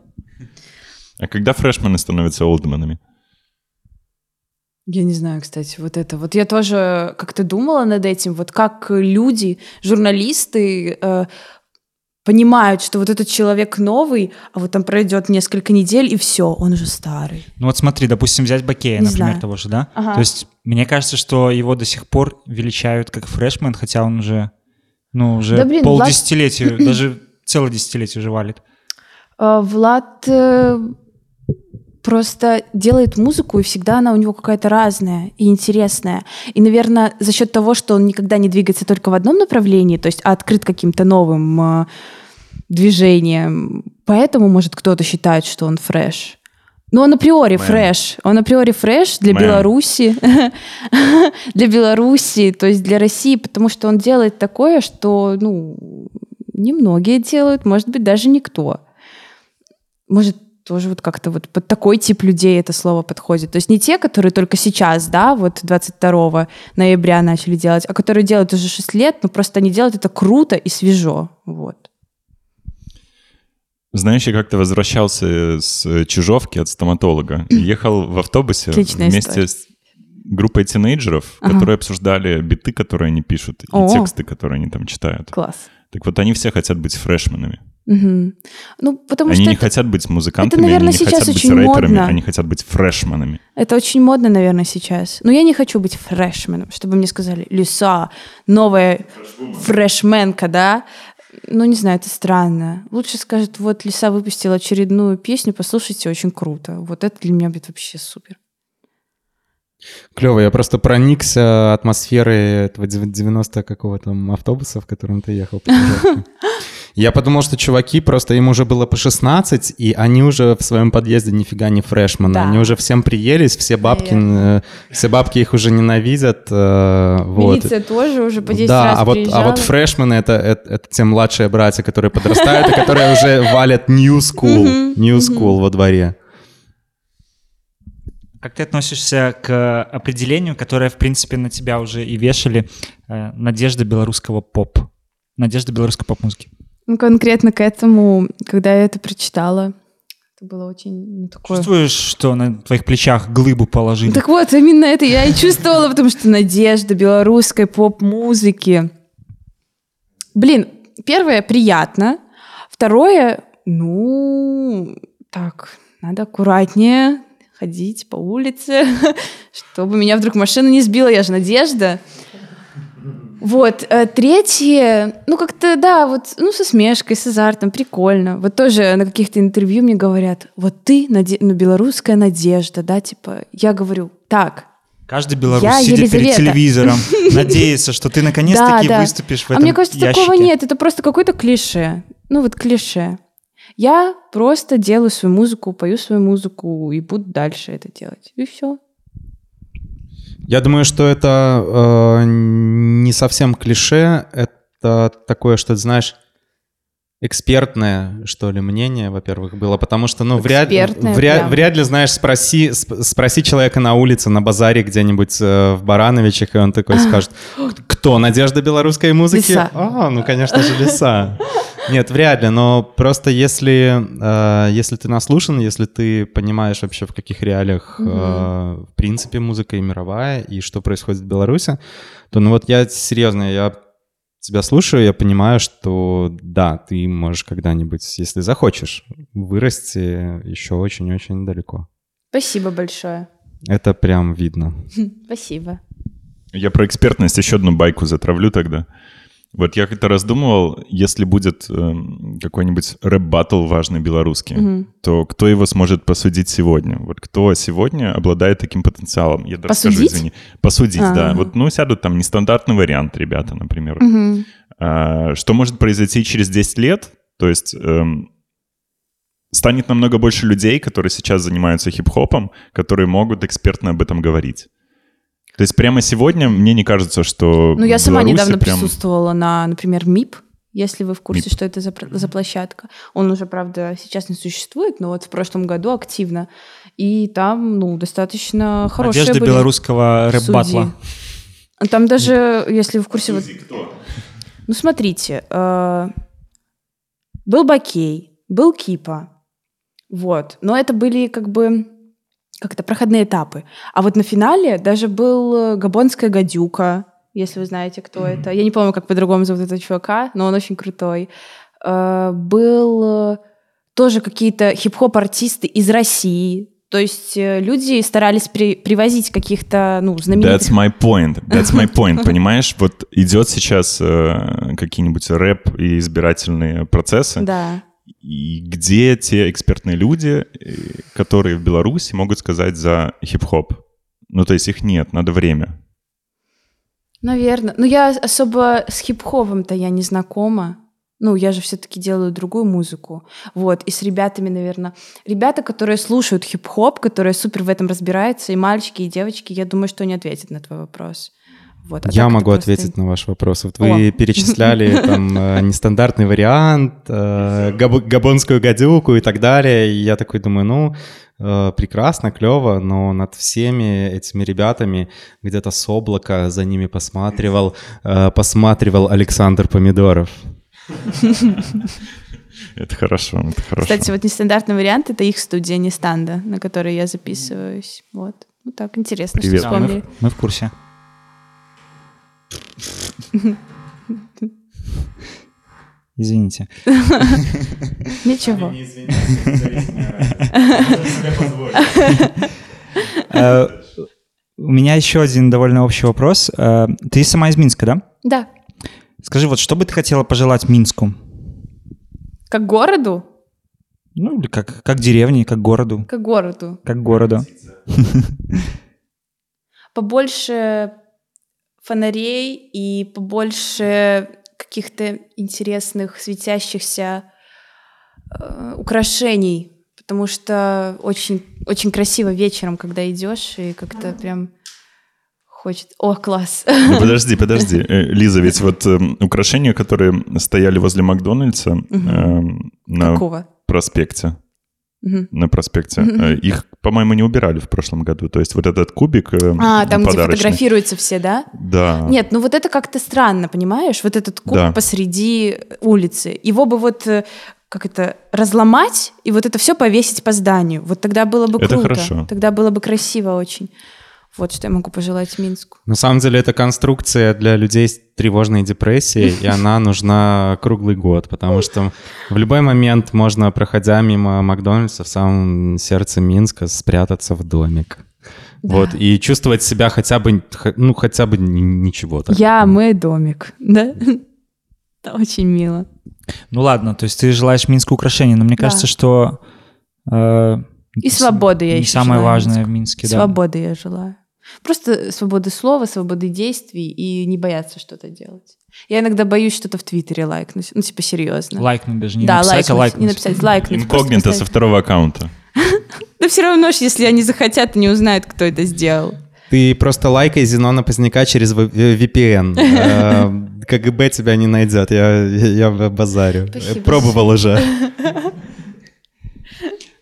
А когда фрешмены становятся олдменами? Я не знаю, кстати, вот это. Вот я тоже как-то думала над этим, вот как люди, журналисты э, понимают, что вот этот человек новый, а вот там пройдет несколько недель, и все, он уже старый. Ну вот смотри, допустим, взять Бакея, Не например, знаю. того же, да? Ага. То есть мне кажется, что его до сих пор величают как фрешмен, хотя он уже, ну, уже Да, блин, полдесятилетия, *clears throat* даже целое десятилетие уже валит. Э, Влад э, просто делает музыку, и всегда она у него какая-то разная и интересная. И, наверное, за счет того, что он никогда не двигается только в одном направлении, то есть а открыт каким-то новым э, движением, поэтому, может, кто-то считает, что он фреш. Но он априори Мэм. фреш. Он априори фреш для Мэм. Беларуси. *laughs* для Беларуси, то есть для России, потому что он делает такое, что, ну, немногие делают, может быть, даже никто. Может, тоже вот как-то вот под такой тип людей это слово подходит. То есть не те, которые только сейчас, да, вот 22 ноября начали делать, а которые делают уже 6 лет, но просто они делают это круто и свежо. Вот. Знаешь, я как-то возвращался с Чижовки от стоматолога. *clears throat* Ехал в автобусе Отличная вместе история. с группой тинейджеров, Ага. которые обсуждали биты, которые они пишут, и О. тексты, которые они там читают. Класс. Так вот, они все хотят быть фрешменами. Мгм. Ну, потому они что не это, хотят быть музыкантами, наверное, они не сейчас хотят быть очень рэперами, модно. они хотят быть фрешменами. это очень модно, наверное, сейчас. Но я не хочу быть фрешменом, чтобы мне сказали, Лиса, новая фрешменка, да? Ну, не знаю, это странно. Лучше скажет, вот Лиса выпустила очередную песню, послушайте, очень круто. Вот это для меня будет вообще супер. Клево, я просто проникся атмосферой этого дев- 90 какого-то автобуса, в котором ты ехал. *laughs* Я подумал, что чуваки, просто им уже было по 16, и они уже в своем подъезде нифига не фрешманы. Да. Они уже всем приелись, все бабки, э, все бабки их уже ненавидят. э, Вот. Милиция тоже уже по 10 да, раз а вот, а приезжала. вот фрешмены это, это, это те младшие братья, которые подрастают и которые уже валят new school, new school во дворе. Как ты относишься к определению, которое, в принципе, на тебя уже и вешали, э, надежда белорусского поп? Надежда белорусской поп-музыки. Ну, конкретно к этому, когда я это прочитала, это было очень ну, такое... Чувствуешь, что на твоих плечах глыбу положили? Так вот, именно это я и чувствовала, потому что надежда белорусской поп-музыки. Блин, первое, приятно. Второе, ну, так, надо аккуратнее ходить по улице, *laughs* чтобы меня вдруг машина не сбила, я же Надежда. Вот, э, третье, ну как-то, да, вот, ну со смешкой, с азартом, прикольно. Вот тоже на каких-то интервью мне говорят, вот ты, наде- ну, белорусская надежда, да, типа, я говорю, так, Каждый белорус Я сидит перед Елизавета. телевизором, *laughs* надеется, что ты наконец-таки Да, да. выступишь в а этом мне кажется, ящике. такого нет, это просто какое-то клише. Ну вот клише. Я просто делаю свою музыку, пою свою музыку и буду дальше это делать. И все. Я думаю, что это э, не совсем клише, это такое, что ты знаешь, экспертное, что ли, мнение, во-первых, было, потому что, ну, вряд, Экспертное вряд, прям. вряд ли, знаешь, спроси, сп- спроси человека на улице, на базаре где-нибудь э, в Барановичах, и он такой *gasps* скажет, кто, Надежда белорусской музыки? Лиса. А, ну, конечно же, Лиса. Нет, вряд ли, но просто если, э, если ты наслушан, если ты понимаешь вообще, в каких реалиях, э, в принципе, музыка и мировая, и что происходит в Беларуси, то, ну вот я серьезно, я тебя слушаю, я понимаю, что да, ты можешь когда-нибудь, если захочешь, вырасти еще очень-очень далеко. Спасибо большое. Это прям видно. *laughs* Спасибо. Я про экспертность еще одну байку затравлю тогда. Вот я как-то раздумывал, если будет эм, какой-нибудь рэп-баттл важный белорусский, то кто его сможет посудить сегодня? Вот кто сегодня обладает таким потенциалом? Я даже скажу, Посудить? извини. Посудить, да. Ага. Вот, ну, сядут там нестандартный вариант, ребята, например. Мгм. А, что может произойти через 10 лет? То есть эм, станет намного больше людей, которые сейчас занимаются хип-хопом, которые могут экспертно об этом говорить. То есть прямо сегодня мне не кажется, что Ну, я сама недавно прям- присутствовала на, например, МИП, если вы в курсе, МИП. что это за, за площадка. Он уже, правда, сейчас не существует, но вот в прошлом году активно. И там, ну, достаточно хорошие Надежда были белорусского рэп-батла. судьи. Там даже, если вы в курсе... Вот, ну, смотрите, э, был Бакей, был Кипа, вот. Но это были как бы как это проходные этапы. А вот на финале даже был э, Габонская гадюка, если вы знаете, кто это. Я не помню, как по-другому зовут этого чувака, но он очень крутой. Э, Был э, тоже какие-то хип-хоп-артисты из России. То есть люди старались при- привозить каких-то, ну, знаменитых... That's my point. That's my point. *laughs* Понимаешь, вот идет сейчас э, какие-нибудь рэп и избирательные процессы, Да. И где те экспертные люди, э, которые в Беларуси могут сказать за хип-хоп? Ну, то есть их нет, надо время. Наверное. Но я особо с хип-хопом-то я не знакома. Ну, я же все-таки делаю другую музыку. Вот. И с ребятами, наверное. Ребята, которые слушают хип-хоп, которые супер в этом разбираются, и мальчики, и девочки, я думаю, что они ответят на твой вопрос. Вот. А Я могу просто- ответить на ваш вопрос. Вот вы О. перечисляли *laughs* там э, нестандартный вариант, э, габ- габонскую гадюку и так далее. И я такой думаю, ну, э, прекрасно, клево, но над всеми этими ребятами где-то с облака за ними посматривал, посматривал Александр Помидоров. *laughs* Это хорошо, это хорошо. Кстати, вот нестандартный вариант — это их студия Нестанда, на которой я записываюсь. Вот. Ну так, интересно, Привет. что Да, мы, вспомнили. в- мы в курсе. Извините. Ничего. Э, У меня еще один довольно общий вопрос. Э, Ты сама из Минска, да? Да. Скажи, вот что бы ты хотела пожелать Минску? Как городу? Ну, или как, как деревне, как городу, Как городу. как городу. *laughs* побольше фонарей и побольше каких-то интересных светящихся э, украшений, потому что очень очень красиво вечером, когда идешь и как-то прям хочет. О, класс! Ну, *laughs* подожди, подожди. Э, Лиза, ведь вот эм, украшения, которые стояли возле Макдональдса эм, на Какого? проспекте, На проспекте. Э, Их, по-моему, не убирали в прошлом году. То есть вот этот кубик э, А, там, где фотографируются все, да? Да. Нет, ну вот это как-то странно, понимаешь? Вот этот куб Да. посреди улицы. Его бы вот э, как это разломать и вот это все повесить по зданию. Вот тогда было бы Это круто. хорошо. Тогда было бы красиво очень. Вот что я могу пожелать Минску. На самом деле это конструкция для людей с тревожной депрессией, и она нужна круглый год, потому что в любой момент можно, проходя мимо Макдональдса в самом сердце Минска, спрятаться в домик. Да. Вот, и чувствовать себя хотя бы, ну, хотя бы ни- ничего. так. Я мой домик, да? Это очень мило. Ну ладно, то есть ты желаешь Минску украшений, но мне Да. кажется, что... э, И свободы я Не еще самое желаю важное Минску. в Минске, да. Свободы я желаю. Просто свободы слова, свободы действий и не бояться что-то делать. Я иногда боюсь что-то в Твиттере лайкнуть. Ну, типа, серьезно. Лайкнуть даже, не да, написать, а лайкнуть, лайкнуть. не написать, лайкнуть. Инкогнито со второго аккаунта. *laughs* Да все равно, если они захотят, не узнают, кто это сделал. Ты просто лайкай Зенона Поздняка через в- VPN. Э, *laughs* КГБ тебя не найдет, я, я базарю. Спасибо. Пробовал уже. *laughs*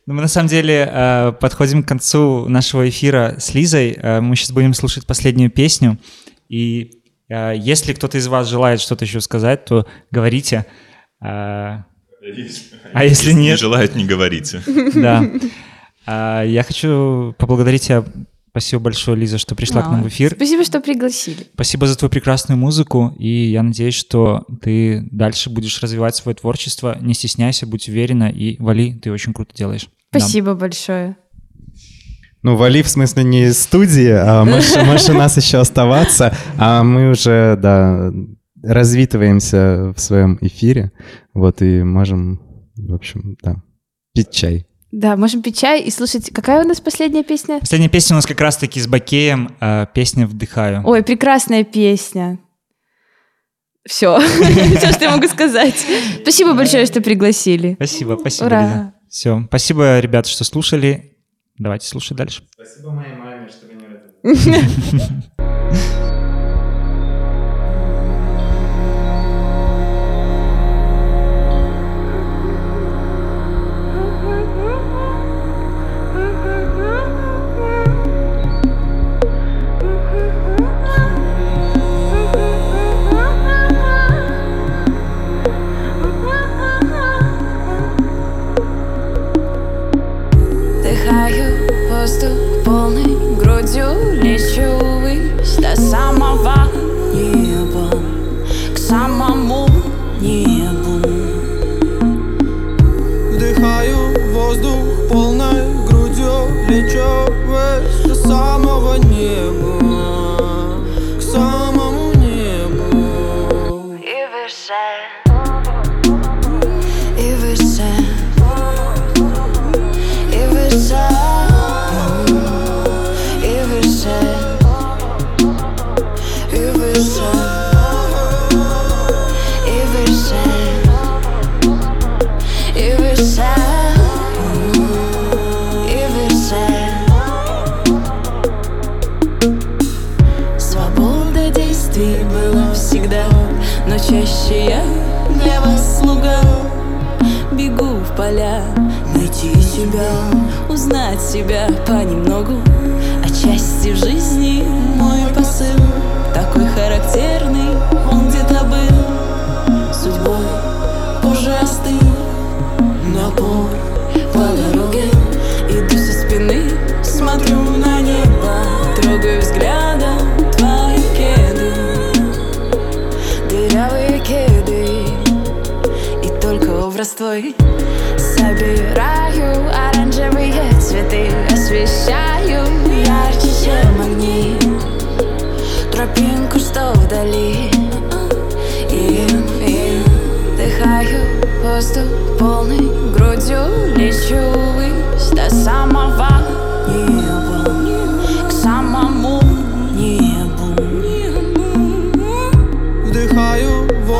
Ну, мы на самом деле э, подходим к концу нашего эфира с Лизой. Э, мы сейчас будем слушать последнюю песню. И э, если кто-то из вас желает что-то еще сказать, то говорите. А если не нет? желают, не говорите. *laughs* да. Я хочу поблагодарить тебя. Спасибо большое, Лиза, что пришла к нам в эфир. Спасибо, что пригласили. Спасибо за твою прекрасную музыку, и я надеюсь, что ты дальше будешь развивать свое творчество. Не стесняйся, будь уверена и вали, ты очень круто делаешь. Спасибо большое. Ну, вали, в смысле, не из студии, а можешь, *laughs* нас еще оставаться, а мы уже, да, развитываемся в своем эфире, вот, и можем, в общем, да, пить чай. Да, можем пить чай и слушать. Какая у нас последняя песня? Последняя песня у нас как раз-таки с Бакеем, а, песня «Вдыхаю». Ой, прекрасная песня. Все, *laughs* все, что я могу сказать. Спасибо большое, что пригласили. Спасибо, спасибо, Ура. Все, спасибо, ребята, что слушали. Давайте слушать дальше. Спасибо моей маме, что меня Вдыхаю *laughs*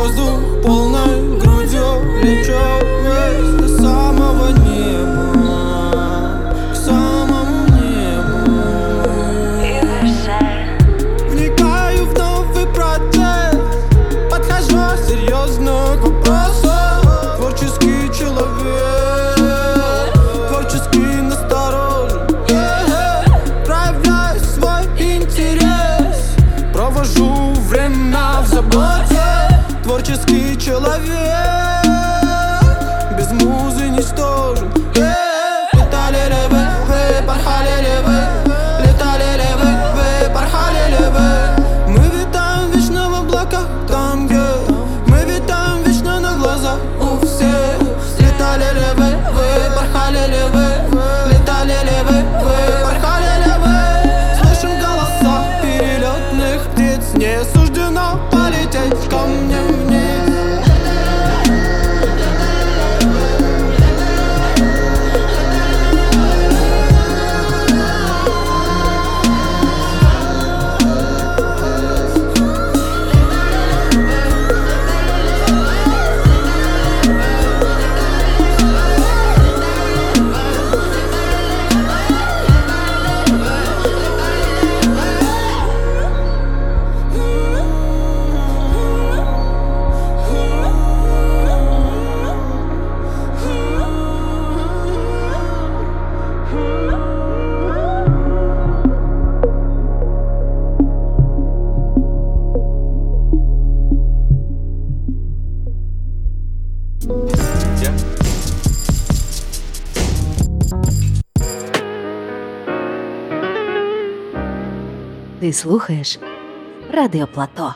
arzu Bol Человеческий человек слухаєш Радіо Плато.